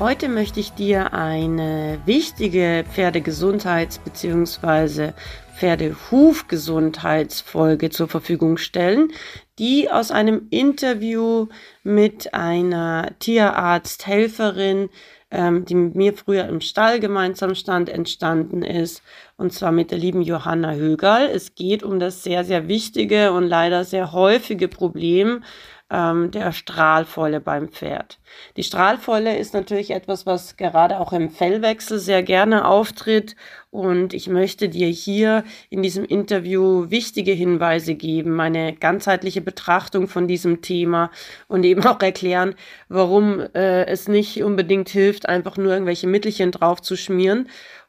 Heute möchte ich dir eine wichtige Pferdegesundheits- bzw. Pferdehufgesundheitsfolge zur Verfügung stellen, die aus einem Interview mit einer Tierarzthelferin, ähm, die mit mir früher im Stall gemeinsam stand, entstanden ist, und zwar mit der lieben Johanna Högerl. Es geht um das sehr, sehr wichtige und leider sehr häufige Problem ähm, der Strahlfäule beim Pferd. Die Strahlfäule ist natürlich etwas, was gerade auch im Fellwechsel sehr gerne auftritt und ich möchte dir hier in diesem Interview wichtige Hinweise geben, meine ganzheitliche Betrachtung von diesem Thema und eben auch erklären, warum äh, es nicht unbedingt hilft, einfach nur irgendwelche Mittelchen drauf zu schmieren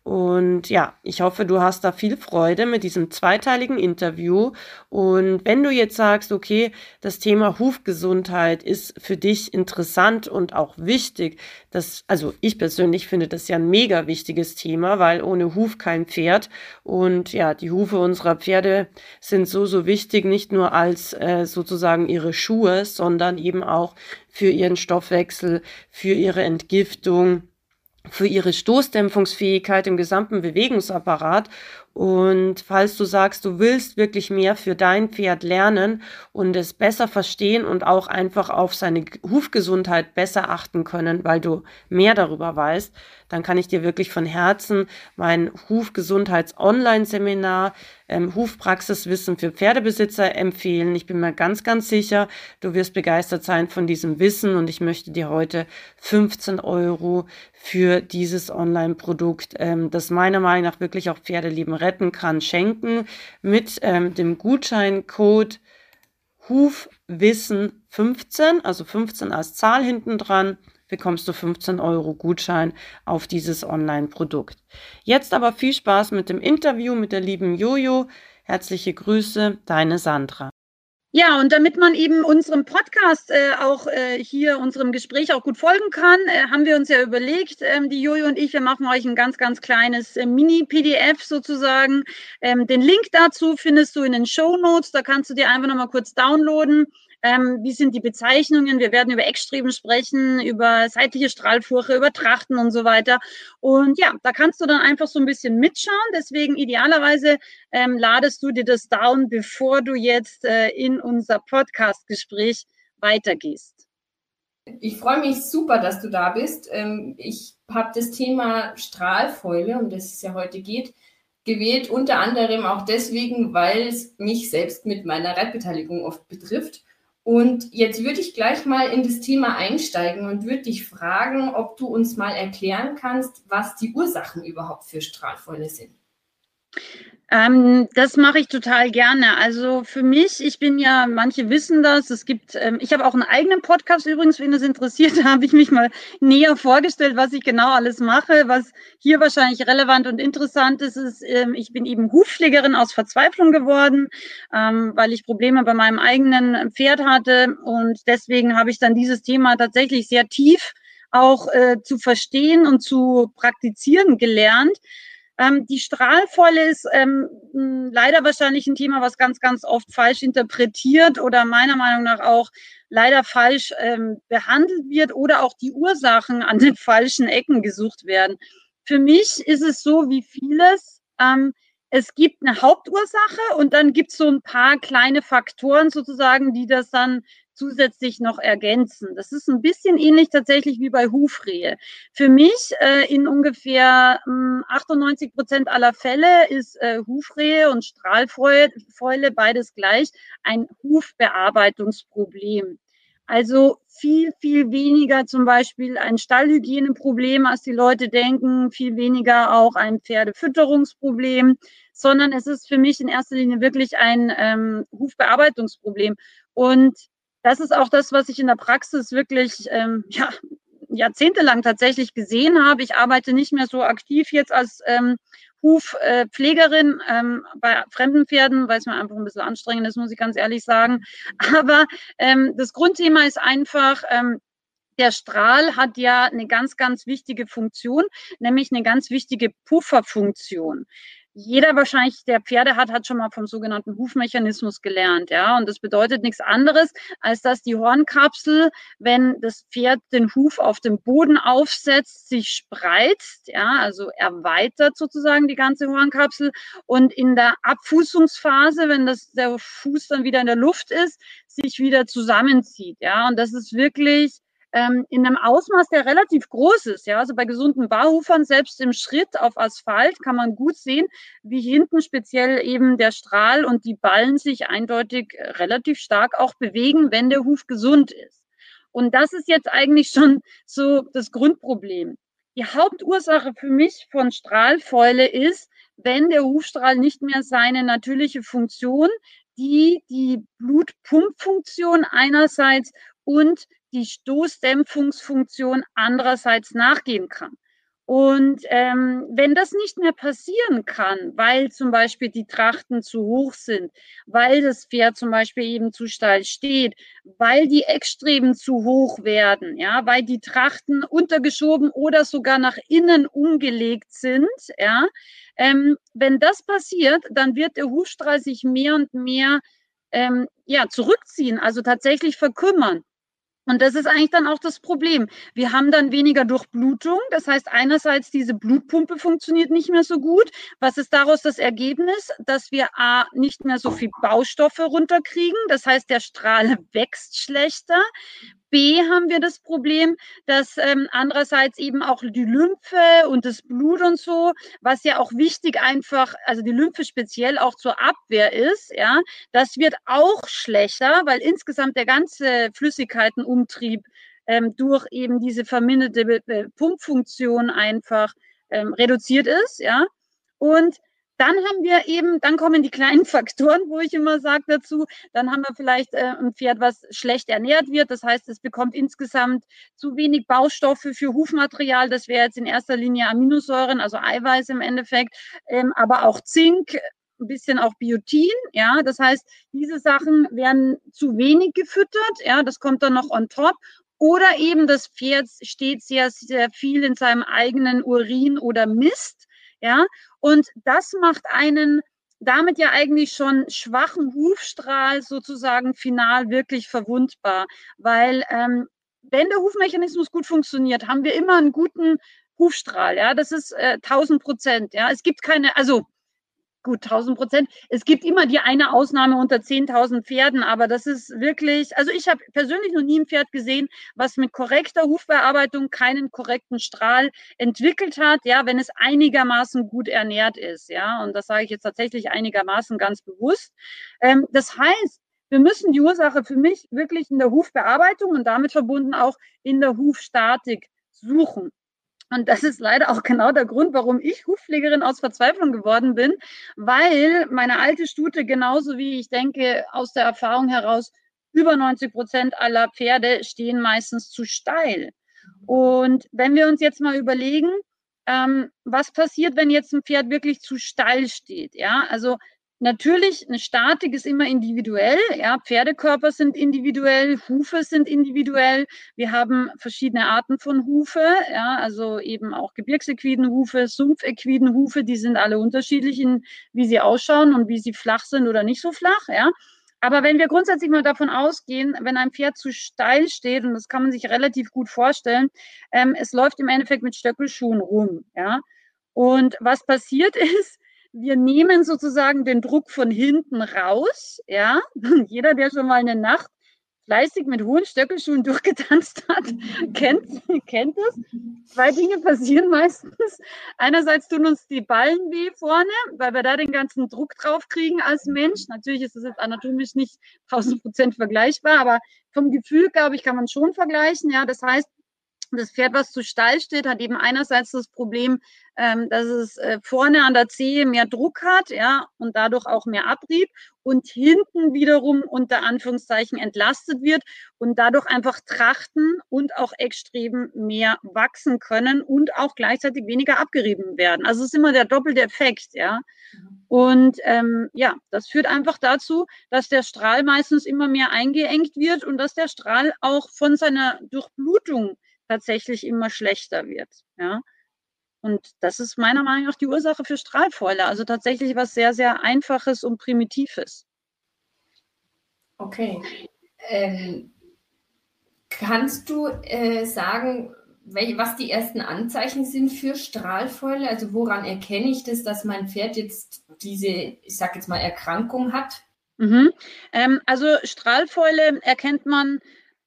und ja, ich hoffe, du hast da viel Freude mit diesem zweiteiligen Interview. Und wenn du jetzt sagst, okay, das Thema Hufgesundheit ist für dich interessant und auch wichtig, das, also ich persönlich finde das ja ein mega wichtiges Thema, weil ohne Huf kein Pferd. Und ja, die Hufe unserer Pferde sind so, so wichtig, nicht nur als äh, sozusagen ihre Schuhe, sondern eben auch für ihren Stoffwechsel, für ihre Entgiftung für ihre Stoßdämpfungsfähigkeit im gesamten Bewegungsapparat und falls du sagst, du willst wirklich mehr für dein Pferd lernen und es besser verstehen und auch einfach auf seine Hufgesundheit besser achten können, weil du mehr darüber weißt, dann kann ich dir wirklich von Herzen mein Hufgesundheits-Online-Seminar ähm, Hufpraxiswissen für Pferdebesitzer empfehlen. Ich bin mir ganz, ganz sicher, du wirst begeistert sein von diesem Wissen und ich möchte dir heute 15 Euro für dieses Online-Produkt, ähm, das meiner Meinung nach wirklich auch Pferdeleben retten kann, schenken mit ähm, dem Gutscheincode Hufwissen 15, also 15 als Zahl hinten dran, bekommst du 15 Euro Gutschein auf dieses Online-Produkt. Jetzt aber viel Spaß mit dem Interview mit der lieben Jojo. Herzliche Grüße, deine Sandra. Ja, und damit man eben unserem Podcast äh, auch äh, hier, unserem Gespräch auch gut folgen kann, äh, haben wir uns ja überlegt, ähm, die Jojo und ich, wir machen euch ein ganz, ganz kleines äh, Mini-PDF sozusagen. Ähm, den Link dazu findest du in den Show Notes. Da kannst du dir einfach nochmal kurz downloaden. Ähm, wie sind die Bezeichnungen? Wir werden über Eckstreben sprechen, über seitliche Strahlfurche, über Trachten und so weiter. Und ja, da kannst du dann einfach so ein bisschen mitschauen. Deswegen idealerweise ähm, ladest du dir das down, bevor du jetzt äh, in unser Podcast-Gespräch weitergehst. Ich freue mich super, dass du da bist. Ähm, ich habe das Thema Strahlfäule, um das es ja heute geht, gewählt, unter anderem auch deswegen, weil es mich selbst mit meiner Reitbeteiligung oft betrifft. Und jetzt würde ich gleich mal in das Thema einsteigen und würde dich fragen, ob du uns mal erklären kannst, was die Ursachen überhaupt für Strahlfäule sind. Ähm, das mache ich total gerne. Also für mich, ich bin ja, manche wissen das, es gibt, ähm, ich habe auch einen eigenen Podcast übrigens, wenn das interessiert, da habe ich mich mal näher vorgestellt, was ich genau alles mache. Was hier wahrscheinlich relevant und interessant ist, ist, ähm, ich bin eben Hufpflegerin aus Verzweiflung geworden, ähm, weil ich Probleme bei meinem eigenen Pferd hatte und deswegen habe ich dann dieses Thema tatsächlich sehr tief auch äh, zu verstehen und zu praktizieren gelernt. Ähm, die Strahlfäule ist ähm, leider wahrscheinlich ein Thema, was ganz, ganz oft falsch interpretiert oder meiner Meinung nach auch leider falsch ähm, behandelt wird oder auch die Ursachen an den falschen Ecken gesucht werden. Für mich ist es so wie vieles. Ähm, es gibt eine Hauptursache und dann gibt es so ein paar kleine Faktoren sozusagen, die das dann zusätzlich noch ergänzen. Das ist ein bisschen ähnlich tatsächlich wie bei Hufrehe. Für mich äh, in ungefähr äh, 98 Prozent aller Fälle ist äh, Hufrehe und Strahlfäule beides gleich ein Hufbearbeitungsproblem. Also viel, viel weniger zum Beispiel ein Stallhygieneproblem, als die Leute denken, viel weniger auch ein Pferdefütterungsproblem, sondern es ist für mich in erster Linie wirklich ein ähm, Hufbearbeitungsproblem. Und das ist auch das, was ich in der Praxis wirklich ähm, ja, jahrzehntelang tatsächlich gesehen habe. Ich arbeite nicht mehr so aktiv jetzt als ähm, Hufpflegerin ähm, bei fremden Pferden, weil es mir einfach ein bisschen anstrengend ist, muss ich ganz ehrlich sagen. Aber ähm, das Grundthema ist einfach, ähm, der Strahl hat ja eine ganz, ganz wichtige Funktion, nämlich eine ganz wichtige Pufferfunktion jeder wahrscheinlich, der Pferde hat, hat schon mal vom sogenannten Hufmechanismus gelernt, ja. Und das bedeutet nichts anderes, als dass die Hornkapsel, wenn das Pferd den Huf auf dem Boden aufsetzt, sich spreizt, ja, also erweitert sozusagen die ganze Hornkapsel und in der Abfußungsphase, wenn das, der Fuß dann wieder in der Luft ist, sich wieder zusammenzieht, ja. Und das ist wirklich, ähm, in einem Ausmaß, der relativ groß ist. Ja, also bei gesunden Barhufern, selbst im Schritt auf Asphalt, kann man gut sehen, wie hinten speziell eben der Strahl und die Ballen sich eindeutig äh, relativ stark auch bewegen, wenn der Huf gesund ist. Und das ist jetzt eigentlich schon so das Grundproblem. Die Hauptursache für mich von Strahlfäule ist, wenn der Hufstrahl nicht mehr seine natürliche Funktion, die die Blutpumpfunktion einerseits und die Stoßdämpfungsfunktion andererseits nachgehen kann. Und ähm, wenn das nicht mehr passieren kann, weil zum Beispiel die Trachten zu hoch sind, weil das Pferd zum Beispiel eben zu steil steht, weil die Eckstreben zu hoch werden, ja, weil die Trachten untergeschoben oder sogar nach innen umgelegt sind, ja, ähm, wenn das passiert, dann wird der Hufstrahl sich mehr und mehr ähm, ja, zurückziehen, also tatsächlich verkümmern. Und das ist eigentlich dann auch das Problem. Wir haben dann weniger Durchblutung. Das heißt, einerseits diese Blutpumpe funktioniert nicht mehr so gut. Was ist daraus das Ergebnis? Dass wir A, nicht mehr so viel Baustoffe runterkriegen. Das heißt, der Strahl wächst schlechter. B haben wir das Problem, dass ähm, andererseits eben auch die Lymphe und das Blut und so, was ja auch wichtig einfach, also die Lymphe speziell auch zur Abwehr ist, ja, das wird auch schlechter, weil insgesamt der ganze Flüssigkeitenumtrieb ähm, durch eben diese verminderte Pumpfunktion einfach ähm, reduziert ist, ja. Und dann haben wir eben, dann kommen die kleinen Faktoren, wo ich immer sage dazu, dann haben wir vielleicht äh, ein Pferd, was schlecht ernährt wird. Das heißt, es bekommt insgesamt zu wenig Baustoffe für Hufmaterial. Das wäre jetzt in erster Linie Aminosäuren, also Eiweiß im Endeffekt, ähm, aber auch Zink, ein bisschen auch Biotin, ja, das heißt, diese Sachen werden zu wenig gefüttert, ja, das kommt dann noch on top. Oder eben das Pferd steht sehr, sehr viel in seinem eigenen Urin oder Mist, ja, und das macht einen damit ja eigentlich schon schwachen Hufstrahl sozusagen final wirklich verwundbar, weil ähm, wenn der Hufmechanismus gut funktioniert, haben wir immer einen guten Hufstrahl, ja, das ist äh, 1000 Prozent, ja, es gibt keine, also gut, 1000 Prozent. Es gibt immer die eine Ausnahme unter 10.000 Pferden, aber das ist wirklich, also ich habe persönlich noch nie ein Pferd gesehen, was mit korrekter Hufbearbeitung keinen korrekten Strahl entwickelt hat, ja, wenn es einigermaßen gut ernährt ist, ja, und das sage ich jetzt tatsächlich einigermaßen ganz bewusst. Ähm, das heißt, wir müssen die Ursache für mich wirklich in der Hufbearbeitung und damit verbunden auch in der Hufstatik suchen. Und das ist leider auch genau der Grund, warum ich Hufpflegerin aus Verzweiflung geworden bin, weil meine alte Stute genauso wie ich denke aus der Erfahrung heraus, über 90 Prozent aller Pferde stehen meistens zu steil. Und wenn wir uns jetzt mal überlegen, ähm, was passiert, wenn jetzt ein Pferd wirklich zu steil steht? Ja, also Natürlich, eine Statik ist immer individuell. Ja, Pferdekörper sind individuell, Hufe sind individuell. Wir haben verschiedene Arten von Hufe, ja, also eben auch gebirgsequiden Hufe, Sumpfequiden Hufe, die sind alle unterschiedlich in, wie sie ausschauen und wie sie flach sind oder nicht so flach, ja. Aber wenn wir grundsätzlich mal davon ausgehen, wenn ein Pferd zu steil steht, und das kann man sich relativ gut vorstellen, ähm, es läuft im Endeffekt mit Stöckelschuhen rum, ja. Und was passiert ist, wir nehmen sozusagen den Druck von hinten raus. Ja, jeder, der schon mal eine Nacht fleißig mit hohen Stöckelschuhen durchgetanzt hat, kennt, kennt. Zwei Dinge passieren meistens. Einerseits tun uns die Ballen weh vorne, weil wir da den ganzen Druck drauf kriegen als Mensch. Natürlich ist das jetzt anatomisch nicht 1000 Prozent vergleichbar, aber vom Gefühl, glaube ich, kann man schon vergleichen. Ja, das heißt, das Pferd, was zu Stall steht, hat eben einerseits das Problem, ähm, dass es äh, vorne an der Zehe mehr Druck hat, ja, und dadurch auch mehr Abrieb und hinten wiederum unter Anführungszeichen entlastet wird und dadurch einfach Trachten und auch Eckstreben mehr wachsen können und auch gleichzeitig weniger abgerieben werden. Also es ist immer der doppelte Effekt, ja. Mhm. Und ähm, ja, das führt einfach dazu, dass der Strahl meistens immer mehr eingeengt wird und dass der Strahl auch von seiner Durchblutung tatsächlich immer schlechter wird. Ja. Und das ist meiner Meinung nach die Ursache für Strahlfäule. Also tatsächlich was sehr, sehr Einfaches und Primitives. Okay. Ähm, kannst du äh, sagen, was die ersten Anzeichen sind für Strahlfäule? Also woran erkenne ich das, dass mein Pferd jetzt diese, ich sage jetzt mal, Erkrankung hat? Mhm. Ähm, also Strahlfäule erkennt man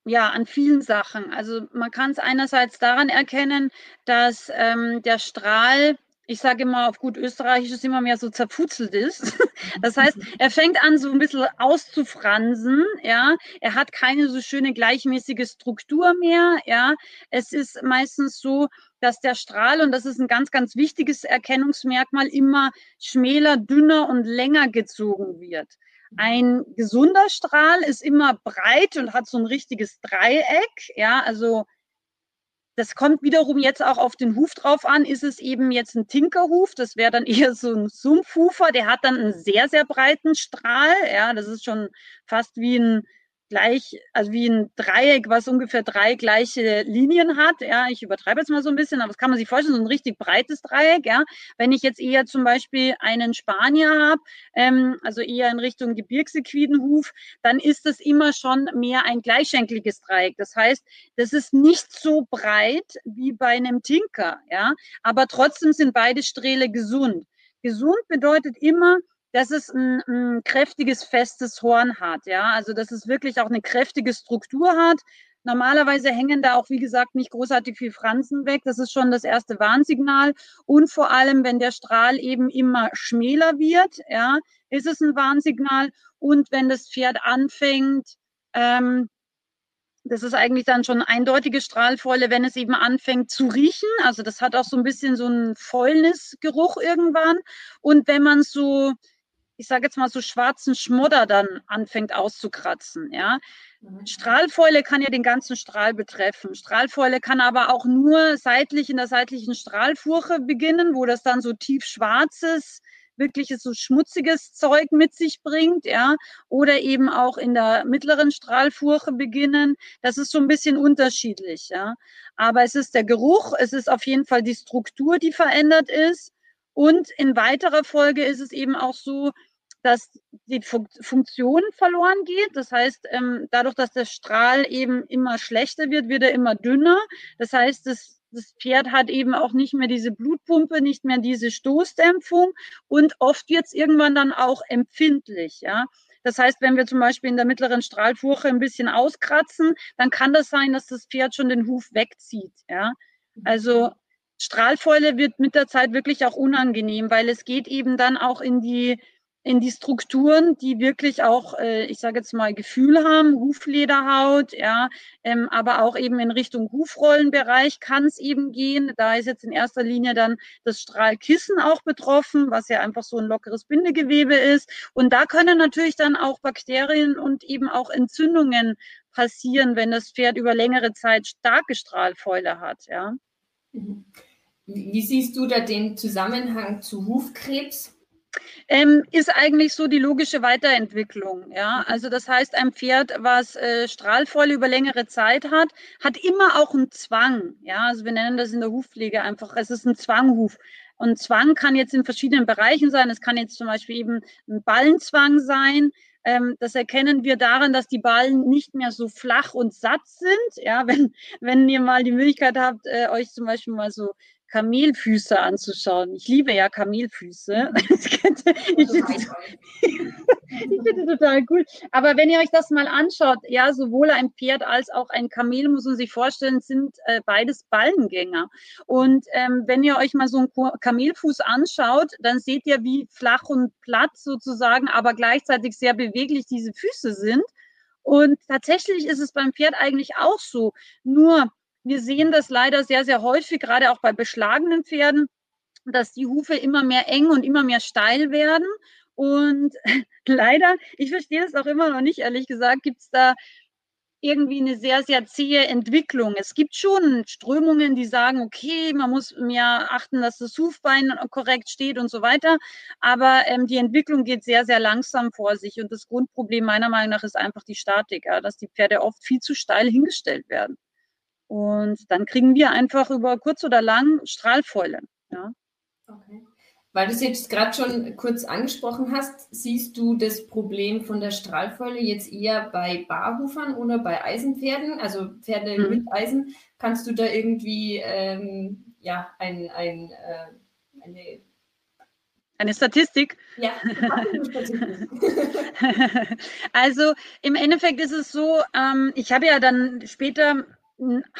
ja, an vielen Sachen. Also man kann es einerseits daran erkennen, dass ähm, der Strahl, ich sage immer auf gut österreichisch, immer mehr so zerfutzelt ist. Das heißt, er fängt an so ein bisschen auszufransen, ja. Er hat keine so schöne gleichmäßige Struktur mehr, ja. Es ist meistens so, dass der Strahl, und das ist ein ganz, ganz wichtiges Erkennungsmerkmal, immer schmäler, dünner und länger gezogen wird. Ein gesunder Strahl ist immer breit und hat so ein richtiges Dreieck. Ja, also das kommt wiederum jetzt auch auf den Huf drauf an. Ist es eben jetzt ein Tinkerhuf? Das wäre dann eher so ein Sumpfhufer. Der hat dann einen sehr, sehr breiten Strahl. Ja, das ist schon fast wie ein gleich, also wie ein Dreieck, was ungefähr drei gleiche Linien hat. Ja, ich übertreibe jetzt mal so ein bisschen, aber das kann man sich vorstellen, so ein richtig breites Dreieck. Ja, wenn ich jetzt eher zum Beispiel einen Spanier habe, ähm, also eher in Richtung Gebirgsequidenhuf, dann ist das immer schon mehr ein gleichschenkliges Dreieck. Das heißt, das ist nicht so breit wie bei einem Tinker. Ja, aber trotzdem sind beide Strähle gesund. Gesund bedeutet immer, dass es ein, ein kräftiges, festes Horn hat. Ja, also dass es wirklich auch eine kräftige Struktur hat. Normalerweise hängen da auch, wie gesagt, nicht großartig viel Franzen weg. Das ist schon das erste Warnsignal. Und vor allem, wenn der Strahl eben immer schmäler wird, ja, ist es ein Warnsignal. Und wenn das Pferd anfängt, ähm, das ist eigentlich dann schon eindeutige Strahlfäule, wenn es eben anfängt zu riechen. Also das hat auch so ein bisschen so einen Fäulnisgeruch irgendwann. Und wenn man so ich sage jetzt mal so schwarzen Schmodder dann anfängt auszukratzen. Ja, mhm. Strahlfäule kann ja den ganzen Strahl betreffen. Strahlfäule kann aber auch nur seitlich in der seitlichen Strahlfurche beginnen, wo das dann so tief schwarzes wirkliches so schmutziges Zeug mit sich bringt, ja, oder eben auch in der mittleren Strahlfurche beginnen. Das ist so ein bisschen unterschiedlich, ja. Aber es ist der Geruch, es ist auf jeden Fall die Struktur, die verändert ist. Und in weiterer Folge ist es eben auch so, dass die Funktion verloren geht. Das heißt, ähm, dadurch, dass der Strahl eben immer schlechter wird, wird er immer dünner. Das heißt, das, das Pferd hat eben auch nicht mehr diese Blutpumpe, nicht mehr diese Stoßdämpfung und oft wird es irgendwann dann auch empfindlich. Ja? Das heißt, wenn wir zum Beispiel in der mittleren Strahlfurche ein bisschen auskratzen, dann kann das sein, dass das Pferd schon den Huf wegzieht. Ja? Also Strahlfäule wird mit der Zeit wirklich auch unangenehm, weil es geht eben dann auch in die, in die Strukturen, die wirklich auch, äh, ich sage jetzt mal, Gefühl haben, Huflederhaut, ja, ähm, aber auch eben in Richtung Hufrollenbereich kann es eben gehen. Da ist jetzt in erster Linie dann das Strahlkissen auch betroffen, was ja einfach so ein lockeres Bindegewebe ist. Und da können natürlich dann auch Bakterien und eben auch Entzündungen passieren, wenn das Pferd über längere Zeit starke Strahlfäule hat, ja. Mhm. Wie siehst du da den Zusammenhang zu Hufkrebs? Ähm, ist eigentlich so die logische Weiterentwicklung. Ja, mhm. also das heißt, ein Pferd, was äh, Strahlfäule über längere Zeit hat, hat immer auch einen Zwang. Ja, also wir nennen das in der Hufpflege einfach, es ist ein Zwanghuf. Und Zwang kann jetzt in verschiedenen Bereichen sein. Es kann jetzt zum Beispiel eben ein Ballenzwang sein. Ähm, das erkennen wir daran, dass die Ballen nicht mehr so flach und satt sind. Ja, wenn, wenn ihr mal die Möglichkeit habt, äh, euch zum Beispiel mal so Kamelfüße anzuschauen. Ich liebe ja Kamelfüße. Mhm. ich finde total cool. Aber wenn ihr euch das mal anschaut, ja, sowohl ein Pferd als auch ein Kamel, muss man sich vorstellen, sind äh, beides Ballengänger. Und ähm, wenn ihr euch mal so einen Kamelfuß anschaut, dann seht ihr, wie flach und platt sozusagen, aber gleichzeitig sehr beweglich diese Füße sind. Und tatsächlich ist es beim Pferd eigentlich auch so. Nur wir sehen das leider sehr, sehr häufig, gerade auch bei beschlagenen Pferden, dass die Hufe immer mehr eng und immer mehr steil werden. Und leider, ich verstehe das auch immer noch nicht, ehrlich gesagt, gibt es da irgendwie eine sehr, sehr zähe Entwicklung. Es gibt schon Strömungen, die sagen, okay, man muss mehr achten, dass das Hufbein korrekt steht und so weiter. Aber ähm, die Entwicklung geht sehr, sehr langsam vor sich. Und das Grundproblem meiner Meinung nach ist einfach die Statik, ja, dass die Pferde oft viel zu steil hingestellt werden. Und dann kriegen wir einfach über kurz oder lang Strahlfäule. Ja. Okay. Weil du es jetzt gerade schon kurz angesprochen hast, siehst du das Problem von der Strahlfäule jetzt eher bei Barhufern oder bei Eisenpferden, also Pferde mhm. mit Eisen? Kannst du da irgendwie ähm, ja, ein, ein, äh, eine eine Statistik? Ja. also im Endeffekt ist es so, ähm, ich habe ja dann später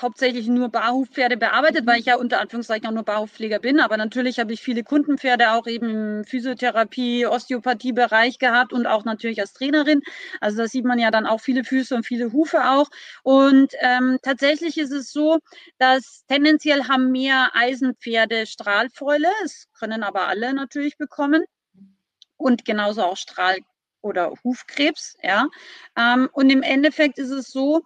hauptsächlich nur Barhufpferde bearbeitet, weil ich ja unter Anführungszeichen auch nur Barhufpfleger bin. Aber natürlich habe ich viele Kundenpferde auch eben im Physiotherapie, Osteopathie-Bereich gehabt und auch natürlich als Trainerin. Also da sieht man ja dann auch viele Füße und viele Hufe auch. Und ähm, tatsächlich ist es so, dass tendenziell haben mehr Eisenpferde Strahlfäule. Es können aber alle natürlich bekommen. Und genauso auch Strahl- oder Hufkrebs, ja. Ähm, und im Endeffekt ist es so,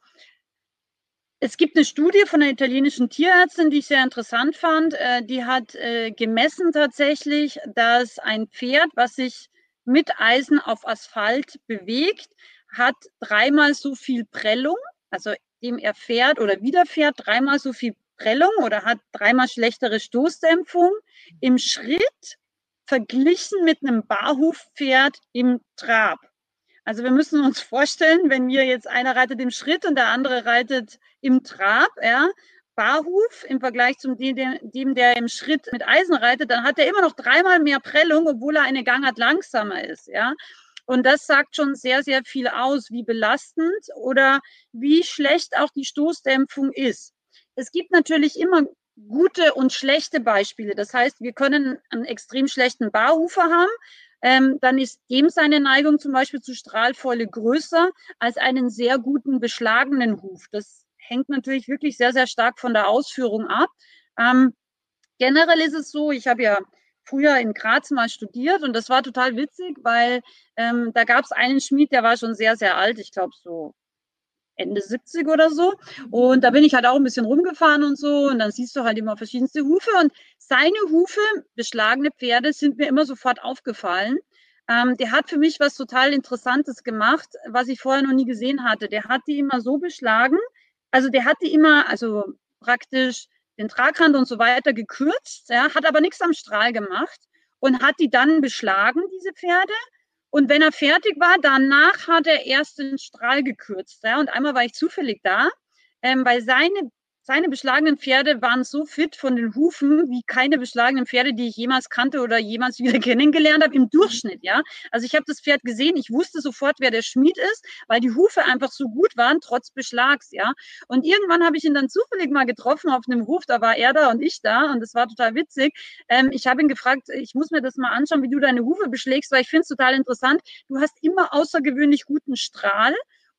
es gibt eine Studie von einer italienischen Tierärztin, die ich sehr interessant fand. Äh, die hat äh, gemessen tatsächlich, dass ein Pferd, was sich mit Eisen auf Asphalt bewegt, hat dreimal so viel Prellung, also dem er fährt oder widerfährt, dreimal so viel Prellung oder hat dreimal schlechtere Stoßdämpfung im Schritt verglichen mit einem Barhufpferd im Trab. Also wir müssen uns vorstellen, wenn wir jetzt einer reitet im Schritt und der andere reitet im Trab, ja, Barhuf im Vergleich zum dem, dem, der im Schritt mit Eisen reitet, dann hat er immer noch dreimal mehr Prellung, obwohl er eine Gangart langsamer ist, ja. Und das sagt schon sehr, sehr viel aus, wie belastend oder wie schlecht auch die Stoßdämpfung ist. Es gibt natürlich immer gute und schlechte Beispiele. Das heißt, wir können einen extrem schlechten Barhufer haben, ähm, dann ist dem seine Neigung zum Beispiel zu Strahlfäule größer als einen sehr guten beschlagenen Huf. Das hängt natürlich wirklich sehr, sehr stark von der Ausführung ab. Ähm, generell ist es so, ich habe ja früher in Graz mal studiert und das war total witzig, weil ähm, da gab es einen Schmied, der war schon sehr, sehr alt, ich glaube so Ende 70 oder so. Und da bin ich halt auch ein bisschen rumgefahren und so. Und dann siehst du halt immer verschiedenste Hufe. Und seine Hufe, beschlagene Pferde, sind mir immer sofort aufgefallen. Ähm, der hat für mich was total Interessantes gemacht, was ich vorher noch nie gesehen hatte. Der hat die immer so beschlagen. Also der hat die immer, also praktisch den Tragrand und so weiter gekürzt, ja, hat aber nichts am Strahl gemacht und hat die dann beschlagen, diese Pferde, und wenn er fertig war, danach hat er erst den Strahl gekürzt. Ja? Und einmal war ich zufällig da, ähm, weil seine seine beschlagenen Pferde waren so fit von den Hufen wie keine beschlagenen Pferde, die ich jemals kannte oder jemals wieder kennengelernt habe im Durchschnitt, ja. Also ich habe das Pferd gesehen, ich wusste sofort, wer der Schmied ist, weil die Hufe einfach so gut waren, trotz Beschlags, ja. Und irgendwann habe ich ihn dann zufällig mal getroffen auf einem Hof, da war er da und ich da und das war total witzig. Ähm, ich habe ihn gefragt, ich muss mir das mal anschauen, wie du deine Hufe beschlägst, weil ich finde es total interessant. Du hast immer außergewöhnlich guten Strahl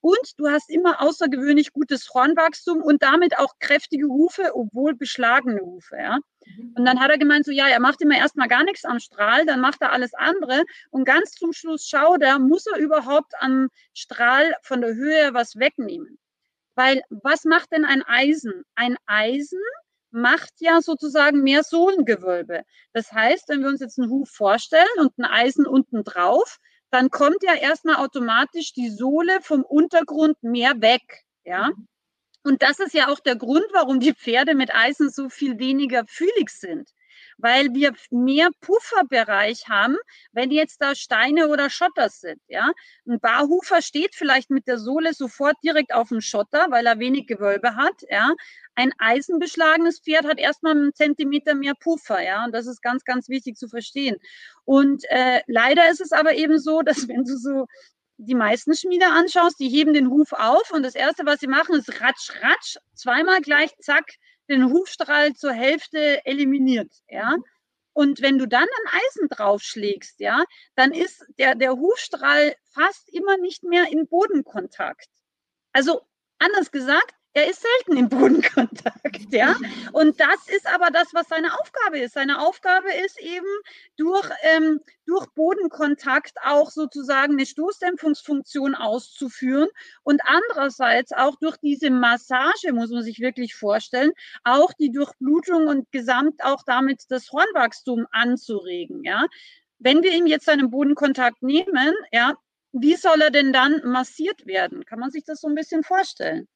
und du hast immer außergewöhnlich gutes Hornwachstum und damit auch kräftige Hufe, obwohl beschlagene Hufe. Ja? Mhm. Und dann hat er gemeint, so ja, er macht immer erstmal gar nichts am Strahl, dann macht er alles andere und ganz zum Schluss schaut er, muss er überhaupt am Strahl von der Höhe was wegnehmen. Weil was macht denn ein Eisen? Ein Eisen macht ja sozusagen mehr Sohlengewölbe. Das heißt, wenn wir uns jetzt einen Huf vorstellen und ein Eisen unten drauf, dann kommt ja erstmal automatisch die Sohle vom Untergrund mehr weg. Ja. Und das ist ja auch der Grund, warum die Pferde mit Eisen so viel weniger fühlig sind weil wir mehr Pufferbereich haben, wenn jetzt da Steine oder Schotter sind. Ja? Ein Barhufer steht vielleicht mit der Sohle sofort direkt auf dem Schotter, weil er wenig Gewölbe hat. Ja? Ein eisenbeschlagenes Pferd hat erstmal einen Zentimeter mehr Puffer. Ja? Und das ist ganz, ganz wichtig zu verstehen. Und äh, leider ist es aber eben so, dass wenn du so die meisten Schmiede anschaust, die heben den Huf auf und das Erste, was sie machen, ist ratsch, ratsch, zweimal gleich, zack, den Hufstrahl zur Hälfte eliminiert, ja. Mhm. Und wenn du dann ein Eisen draufschlägst, ja, dann ist der, der Hufstrahl fast immer nicht mehr in Bodenkontakt. Also anders gesagt, er ist selten im Bodenkontakt, ja. Und das ist aber das, was seine Aufgabe ist. Seine Aufgabe ist eben durch, ähm, durch Bodenkontakt auch sozusagen eine Stoßdämpfungsfunktion auszuführen und andererseits auch durch diese Massage, muss man sich wirklich vorstellen, auch die Durchblutung und gesamt auch damit das Hornwachstum anzuregen, ja. Wenn wir ihm jetzt einen Bodenkontakt nehmen, ja, wie soll er denn dann massiert werden? Kann man sich das so ein bisschen vorstellen?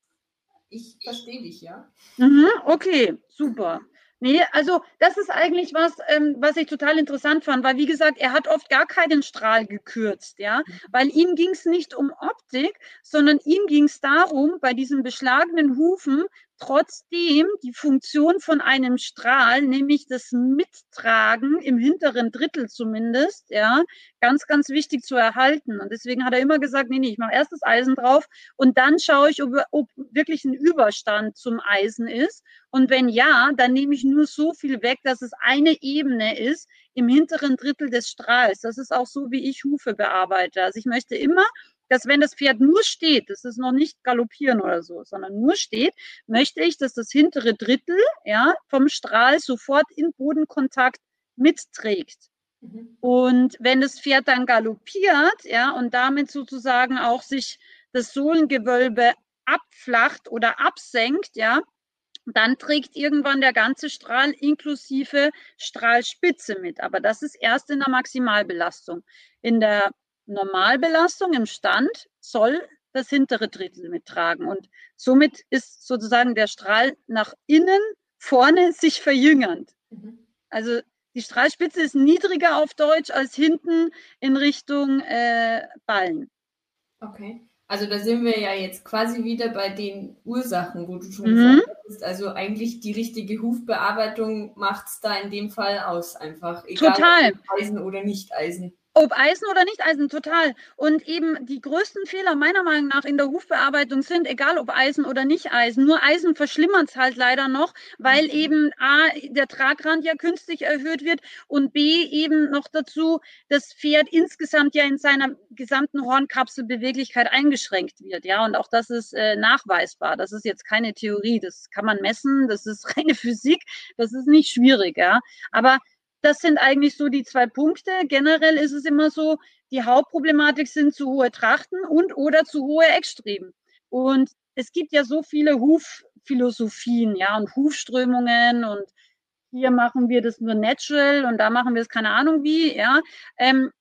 Ich verstehe dich, ja. Mhm, okay, super. Nee, also das ist eigentlich was, ähm, was ich total interessant fand, weil wie gesagt, er hat oft gar keinen Strahl gekürzt, ja, weil ihm ging es nicht um Optik, sondern ihm ging es darum, bei diesen beschlagenen Hufen trotzdem die Funktion von einem Strahl, nämlich das Mittragen im hinteren Drittel zumindest, ja, ganz, ganz wichtig zu erhalten. Und deswegen hat er immer gesagt, nee, nee, ich mache erst das Eisen drauf und dann schaue ich, ob, ob wirklich ein Überstand zum Eisen ist. Und wenn ja, dann nehme ich nur so viel weg, dass es eine Ebene ist im hinteren Drittel des Strahls. Das ist auch so, wie ich Hufe bearbeite. Also ich möchte immer dass wenn das Pferd nur steht, das ist noch nicht galoppieren oder so, sondern nur steht, möchte ich, dass das hintere Drittel ja, vom Strahl sofort in Bodenkontakt mitträgt. Mhm. Und wenn das Pferd dann galoppiert, ja, und damit sozusagen auch sich das Sohlengewölbe abflacht oder absenkt, ja, dann trägt irgendwann der ganze Strahl inklusive Strahlspitze mit. Aber das ist erst in der Maximalbelastung. In der Normalbelastung im Stand soll das hintere Drittel mittragen. Und somit ist sozusagen der Strahl nach innen vorne sich verjüngernd. Mhm. Also die Strahlspitze ist niedriger auf Deutsch als hinten in Richtung äh, Ballen. Okay. Also da sind wir ja jetzt quasi wieder bei den Ursachen, wo du schon mhm. gesagt hast. Also eigentlich die richtige Hufbearbeitung macht es da in dem Fall aus, einfach. Egal Total. ob Eisen oder nicht Eisen. Ob Eisen oder nicht Eisen, total. Und eben die größten Fehler meiner Meinung nach in der Hufbearbeitung sind, egal ob Eisen oder nicht Eisen, nur Eisen verschlimmert es halt leider noch, weil mhm. eben A, der Tragrand ja künstlich erhöht wird und B, eben noch dazu das Pferd insgesamt ja in seiner gesamten Hornkapselbeweglichkeit eingeschränkt wird. Ja, und auch das ist äh, nachweisbar. Das ist jetzt keine Theorie, das kann man messen, das ist reine Physik, das ist nicht schwierig. Ja, aber das sind eigentlich so die zwei Punkte. Generell ist es immer so, die Hauptproblematik sind zu hohe Trachten und oder zu hohe Eckstreben. Und es gibt ja so viele Hufphilosophien, ja, und Hufströmungen und hier machen wir das nur natural und da machen wir es keine Ahnung wie, ja. Ähm,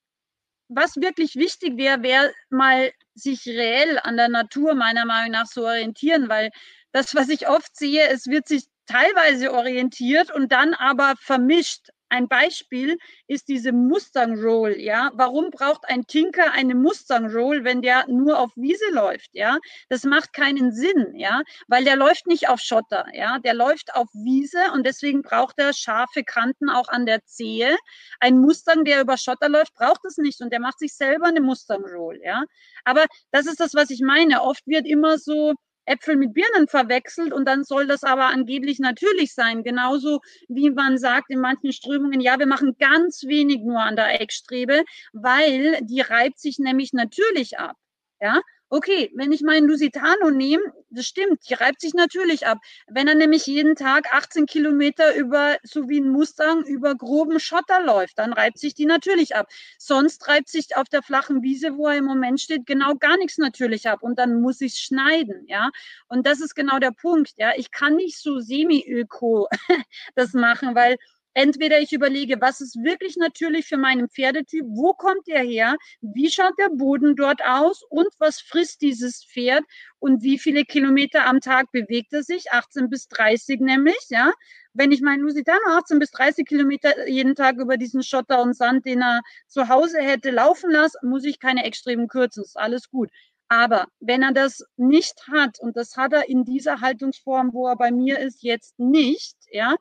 was wirklich wichtig wäre, wäre mal sich reell an der Natur meiner Meinung nach zu orientieren, weil das, was ich oft sehe, es wird sich teilweise orientiert und dann aber vermischt. Ein Beispiel ist diese Mustang Roll, ja. Warum braucht ein Tinker eine Mustang Roll, wenn der nur auf Wiese läuft, ja? Das macht keinen Sinn, ja, weil der läuft nicht auf Schotter, ja. Der läuft auf Wiese und deswegen braucht er scharfe Kanten auch an der Zehe. Ein Mustang, der über Schotter läuft, braucht es nicht und der macht sich selber eine Mustang Roll, ja. Aber das ist das, was ich meine. Oft wird immer so Äpfel mit Birnen verwechselt und dann soll das aber angeblich natürlich sein. Genauso wie man sagt in manchen Strömungen, ja, wir machen ganz wenig nur an der Eckstrebe, weil die reibt sich nämlich natürlich ab. Ja, okay, wenn ich meinen Lusitano nehme, das stimmt, die reibt sich natürlich ab. Wenn er nämlich jeden Tag 18 Kilometer über, so wie ein Mustang, über groben Schotter läuft, dann reibt sich die natürlich ab. Sonst reibt sich auf der flachen Wiese, wo er im Moment steht, genau gar nichts natürlich ab. Und dann muss ich schneiden, ja. Und das ist genau der Punkt, ja. Ich kann nicht so semi-öko das machen, weil Entweder ich überlege, was ist wirklich natürlich für meinen Pferdetyp, wo kommt der her, wie schaut der Boden dort aus und was frisst dieses Pferd und wie viele Kilometer am Tag bewegt er sich, 18 bis 30 nämlich, ja. Wenn ich meinen Lusitano 18 bis 30 Kilometer jeden Tag über diesen Schotter und Sand, den er zu Hause hätte, laufen lassen, muss ich keine Extremen kürzen, ist alles gut. Aber wenn er das nicht hat, und das hat er in dieser Haltungsform, wo er bei mir ist, jetzt nicht, ja,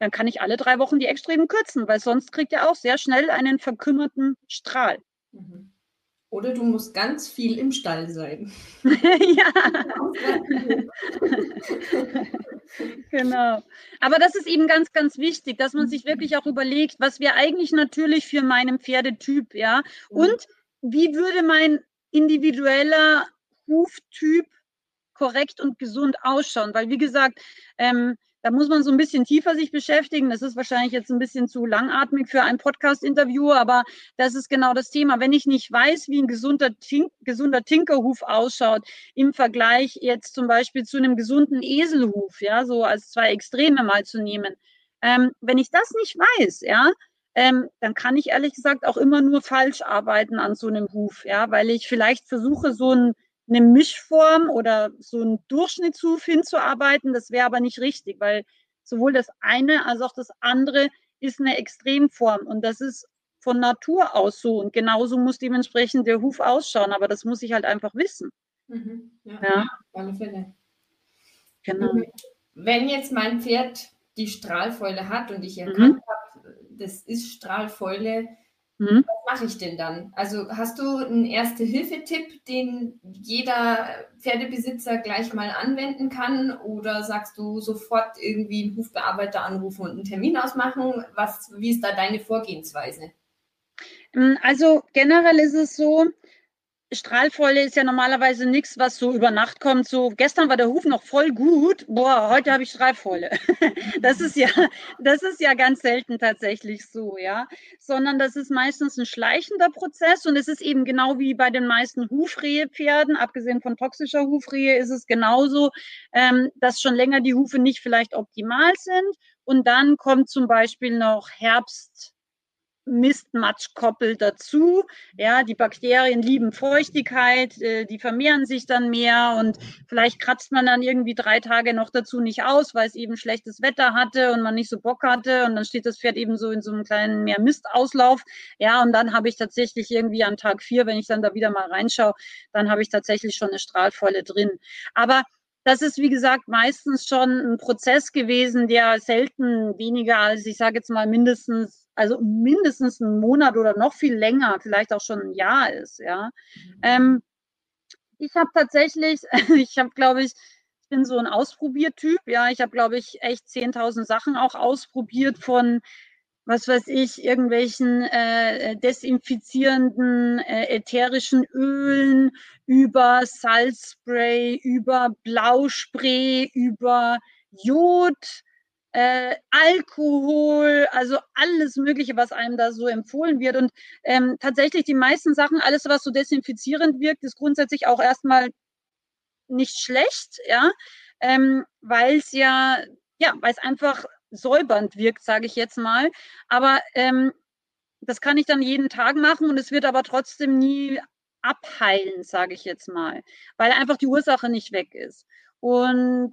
dann kann ich alle drei Wochen die Extremen kürzen, weil sonst kriegt er auch sehr schnell einen verkümmerten Strahl. Mhm. Oder du musst ganz viel im Stall sein. ja. genau. Aber das ist eben ganz, ganz wichtig, dass man sich wirklich auch überlegt, was wäre eigentlich natürlich für meinen Pferdetyp, ja? Und wie würde mein individueller Huftyp korrekt und gesund ausschauen. Weil, wie gesagt, ähm, da muss man so ein bisschen tiefer sich beschäftigen. Das ist wahrscheinlich jetzt ein bisschen zu langatmig für ein Podcast-Interview, aber das ist genau das Thema. Wenn ich nicht weiß, wie ein gesunder, Tink gesunder Tinkerhuf ausschaut, im Vergleich jetzt zum Beispiel zu einem gesunden Eselhuf, ja, so als zwei Extreme mal zu nehmen. Ähm, wenn ich das nicht weiß, ja, ähm, dann kann ich ehrlich gesagt auch immer nur falsch arbeiten an so einem Huf, ja, weil ich vielleicht versuche, so ein eine Mischform oder so ein Durchschnittshuf hinzuarbeiten. Das wäre aber nicht richtig, weil sowohl das eine als auch das andere ist eine Extremform und das ist von Natur aus so und genauso muss dementsprechend der Huf ausschauen, aber das muss ich halt einfach wissen. Mhm. Ja, ja. alle Fälle. Genau. Wenn jetzt mein Pferd die Strahlfäule hat und ich erkannt mhm. habe, das ist Strahlfäule, Mhm. Was mache ich denn dann? Also hast du einen Erste-Hilfe-Tipp, den jeder Pferdebesitzer gleich mal anwenden kann? Oder sagst du sofort irgendwie einen Hufbearbeiter anrufen und einen Termin ausmachen? Was, wie ist da deine Vorgehensweise? Ähm, also generell ist es so, Strahlfäule ist ja normalerweise nichts, was so über Nacht kommt. So gestern war der Huf noch voll gut, boah, heute habe ich Strahlfäule. Das ist ja, das ist ja ganz selten tatsächlich so, ja. Sondern das ist meistens ein schleichender Prozess und es ist eben genau wie bei den meisten Hufrehepferden, abgesehen von toxischer Hufrehe, ist es genauso, ähm, dass schon länger die Hufe nicht vielleicht optimal sind und dann kommt zum Beispiel noch Herbst Mistmatschkoppel dazu. Ja, die Bakterien lieben Feuchtigkeit, äh, die vermehren sich dann mehr und vielleicht kratzt man dann irgendwie drei Tage noch dazu nicht aus, weil es eben schlechtes Wetter hatte und man nicht so Bock hatte und dann steht das Pferd eben so in so einem kleinen mehr Mistauslauf. Ja, und dann habe ich tatsächlich irgendwie am Tag vier, wenn ich dann da wieder mal reinschaue, dann habe ich tatsächlich schon eine Strahlfäule drin. Aber das ist, wie gesagt, meistens schon ein Prozess gewesen, der selten weniger als, ich sage jetzt mal, mindestens also mindestens einen Monat oder noch viel länger, vielleicht auch schon ein Jahr ist, ja. Mhm. Ähm, ich habe tatsächlich, ich habe, glaube ich, ich bin so ein Ausprobiertyp, ja. Ich habe, glaube ich, echt 10.000 Sachen auch ausprobiert von was weiß ich, irgendwelchen äh, desinfizierenden äh, ätherischen Ölen, über Salzspray, über Blauspray, über Jod, äh, Alkohol, also alles Mögliche, was einem da so empfohlen wird. Und ähm, tatsächlich die meisten Sachen, alles, was so desinfizierend wirkt, ist grundsätzlich auch erstmal nicht schlecht, ja, ähm, weil es ja, ja, weil es einfach säubernd wirkt, sage ich jetzt mal. Aber ähm, das kann ich dann jeden Tag machen und es wird aber trotzdem nie abheilen, sage ich jetzt mal, weil einfach die Ursache nicht weg ist. Und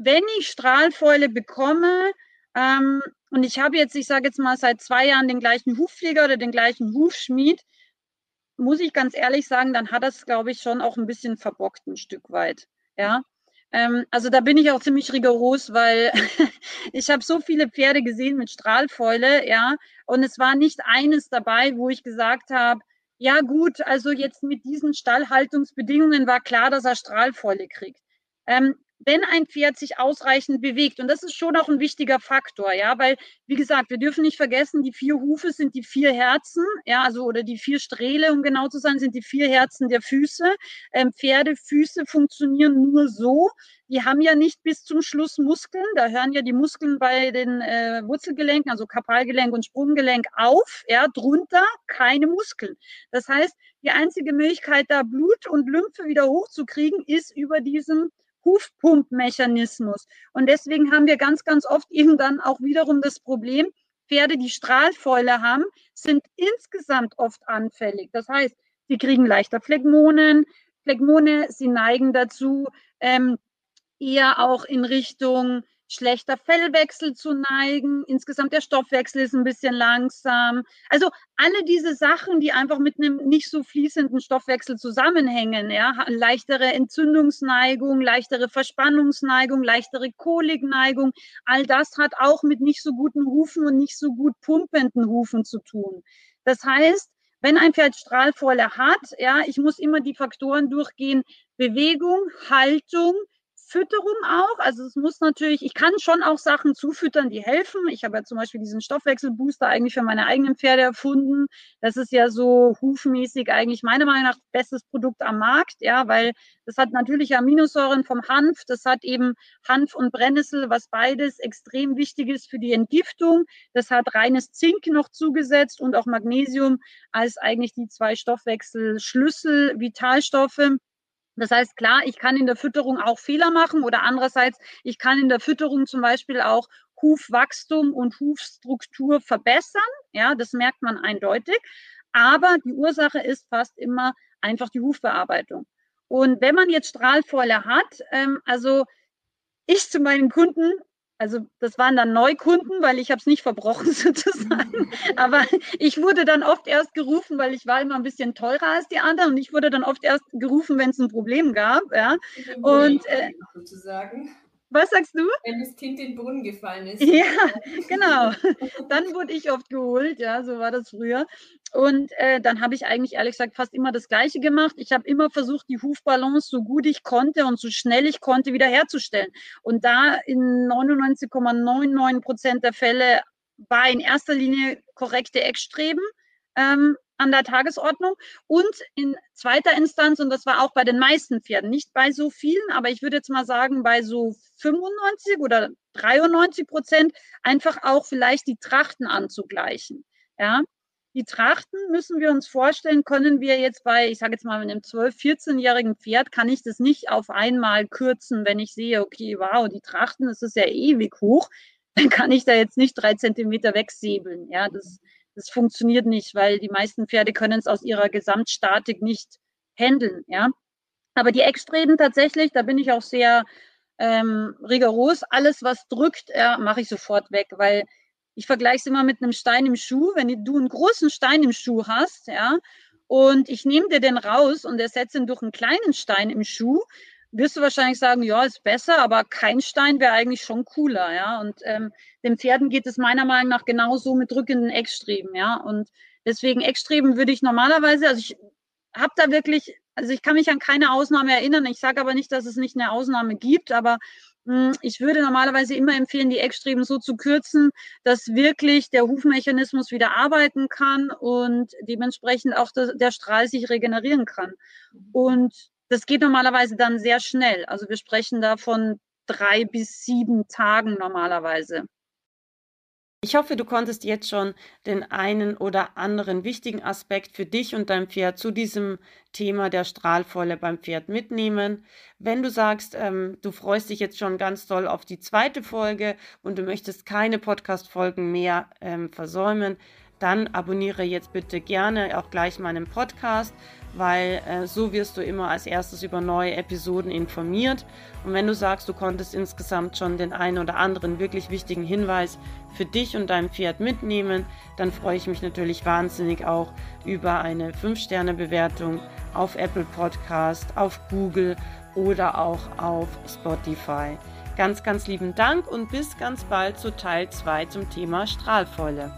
wenn ich Strahlfäule bekomme, ähm, und ich habe jetzt, ich sage jetzt mal, seit zwei Jahren den gleichen Hufpfleger oder den gleichen Hufschmied, muss ich ganz ehrlich sagen, dann hat das, glaube ich, schon auch ein bisschen verbockt, ein Stück weit. Ja. Ähm, also da bin ich auch ziemlich rigoros, weil ich habe so viele Pferde gesehen mit Strahlfäule, ja, und es war nicht eines dabei, wo ich gesagt habe, ja gut, also jetzt mit diesen Stallhaltungsbedingungen war klar, dass er Strahlfäule kriegt. Ähm, wenn ein Pferd sich ausreichend bewegt, und das ist schon auch ein wichtiger Faktor, ja, weil, wie gesagt, wir dürfen nicht vergessen, die vier Hufe sind die vier Herzen, ja, also, oder die vier Strähle, um genau zu sein, sind die vier Herzen der Füße. Ähm, Pferdefüße funktionieren nur so, die haben ja nicht bis zum Schluss Muskeln, da hören ja die Muskeln bei den äh, Wurzelgelenken, also Kapalgelenk und Sprunggelenk auf, ja, drunter keine Muskeln. Das heißt, die einzige Möglichkeit, da Blut und Lymphe wieder hochzukriegen, ist über diesen Hufpumpmechanismus. Und deswegen haben wir ganz, ganz oft eben dann auch wiederum das Problem, Pferde, die Strahlfäule haben, sind insgesamt oft anfällig. Das heißt, sie kriegen leichter Phlegmonen. Phlegmone, sie neigen dazu, ähm, eher auch in Richtung schlechter Fellwechsel zu neigen. Insgesamt der Stoffwechsel ist ein bisschen langsam. Also alle diese Sachen, die einfach mit einem nicht so fließenden Stoffwechsel zusammenhängen, ja, leichtere Entzündungsneigung, leichtere Verspannungsneigung, leichtere Kolikneigung, all das hat auch mit nicht so guten Hufen und nicht so gut pumpenden Hufen zu tun. Das heißt, wenn ein Pferd Strahlfäule hat, ja, ich muss immer die Faktoren durchgehen, Bewegung, Haltung, Fütterung auch. Also es muss natürlich, ich kann schon auch Sachen zufüttern, die helfen. Ich habe ja zum Beispiel diesen Stoffwechselbooster eigentlich für meine eigenen Pferde erfunden. Das ist ja so hufmäßig eigentlich meiner Meinung nach bestes Produkt am Markt, ja, weil das hat natürliche Aminosäuren vom Hanf, das hat eben Hanf und Brennnessel, was beides extrem wichtig ist für die Entgiftung. Das hat reines Zink noch zugesetzt und auch Magnesium als eigentlich die zwei Stoffwechselschlüssel, Vitalstoffe. Das heißt, klar, ich kann in der Fütterung auch Fehler machen oder andererseits, ich kann in der Fütterung zum Beispiel auch Hufwachstum und Hufstruktur verbessern. Ja, das merkt man eindeutig. Aber die Ursache ist fast immer einfach die Hufbearbeitung. Und wenn man jetzt Strahlfäule hat, ähm, also ich zu meinen Kunden also das waren dann Neukunden, weil ich habe es nicht verbrochen sozusagen. Aber ich wurde dann oft erst gerufen, weil ich war immer ein bisschen teurer als die anderen und ich wurde dann oft erst gerufen, wenn es ein Problem gab. Ja. Und äh, sozusagen. Was sagst du? Wenn das Kind in den Brunnen gefallen ist. Ja, genau. Dann wurde ich oft geholt, ja, so war das früher. Und äh, dann habe ich eigentlich ehrlich gesagt fast immer das Gleiche gemacht. Ich habe immer versucht, die Hufbalance so gut ich konnte und so schnell ich konnte wiederherzustellen. Und da in 99,99 Prozent der Fälle war in erster Linie korrekte Eckstreben. Ähm, an der Tagesordnung und in zweiter Instanz, und das war auch bei den meisten Pferden, nicht bei so vielen, aber ich würde jetzt mal sagen, bei so 95 oder 93 Prozent einfach auch vielleicht die Trachten anzugleichen. Ja, die Trachten müssen wir uns vorstellen, können wir jetzt bei, ich sage jetzt mal, mit einem 12-, 14-jährigen Pferd, kann ich das nicht auf einmal kürzen, wenn ich sehe, okay, wow, die Trachten, das ist ja ewig hoch, dann kann ich da jetzt nicht drei Zentimeter wegsäbeln. Ja, das, das funktioniert nicht, weil die meisten Pferde können es aus ihrer Gesamtstatik nicht handeln, ja. Aber die Eckstreben tatsächlich, da bin ich auch sehr ähm, rigoros. Alles, was drückt, ja, mache ich sofort weg, weil ich vergleiche es immer mit einem Stein im Schuh. Wenn du einen großen Stein im Schuh hast, ja, und ich nehme dir den raus und ersetze ihn durch einen kleinen Stein im Schuh, wirst du wahrscheinlich sagen, ja, ist besser, aber kein Stein wäre eigentlich schon cooler, ja. Und ähm, den Pferden geht es meiner Meinung nach genauso mit drückenden Eckstreben, ja. Und deswegen Eckstreben würde ich normalerweise, also ich habe da wirklich, also ich kann mich an keine Ausnahme erinnern. Ich sage aber nicht, dass es nicht eine Ausnahme gibt, aber mh, hm, ich würde normalerweise immer empfehlen, die Eckstreben so zu kürzen, dass wirklich der Hufmechanismus wieder arbeiten kann und dementsprechend auch das, der Strahl sich regenerieren kann. Und das geht normalerweise dann sehr schnell. Also wir sprechen da von drei bis sieben Tagen normalerweise. Ich hoffe, du konntest jetzt schon den einen oder anderen wichtigen Aspekt für dich und dein Pferd zu diesem Thema der Strahlfäule beim Pferd mitnehmen. Wenn du sagst, ähm, du freust dich jetzt schon ganz doll auf die zweite Folge und du möchtest keine Podcast-Folgen mehr ähm, versäumen, dann abonniere jetzt bitte gerne auch gleich meinen Podcast, weil äh, so wirst du immer als erstes über neue Episoden informiert. Und wenn du sagst, du konntest insgesamt schon den einen oder anderen wirklich wichtigen Hinweis für dich und dein Pferd mitnehmen, dann freue ich mich natürlich wahnsinnig auch über eine 5-Sterne-Bewertung auf Apple Podcast, auf Google oder auch auf Spotify. Ganz, ganz lieben Dank und bis ganz bald zu Teil 2 zum Thema Strahlfäule.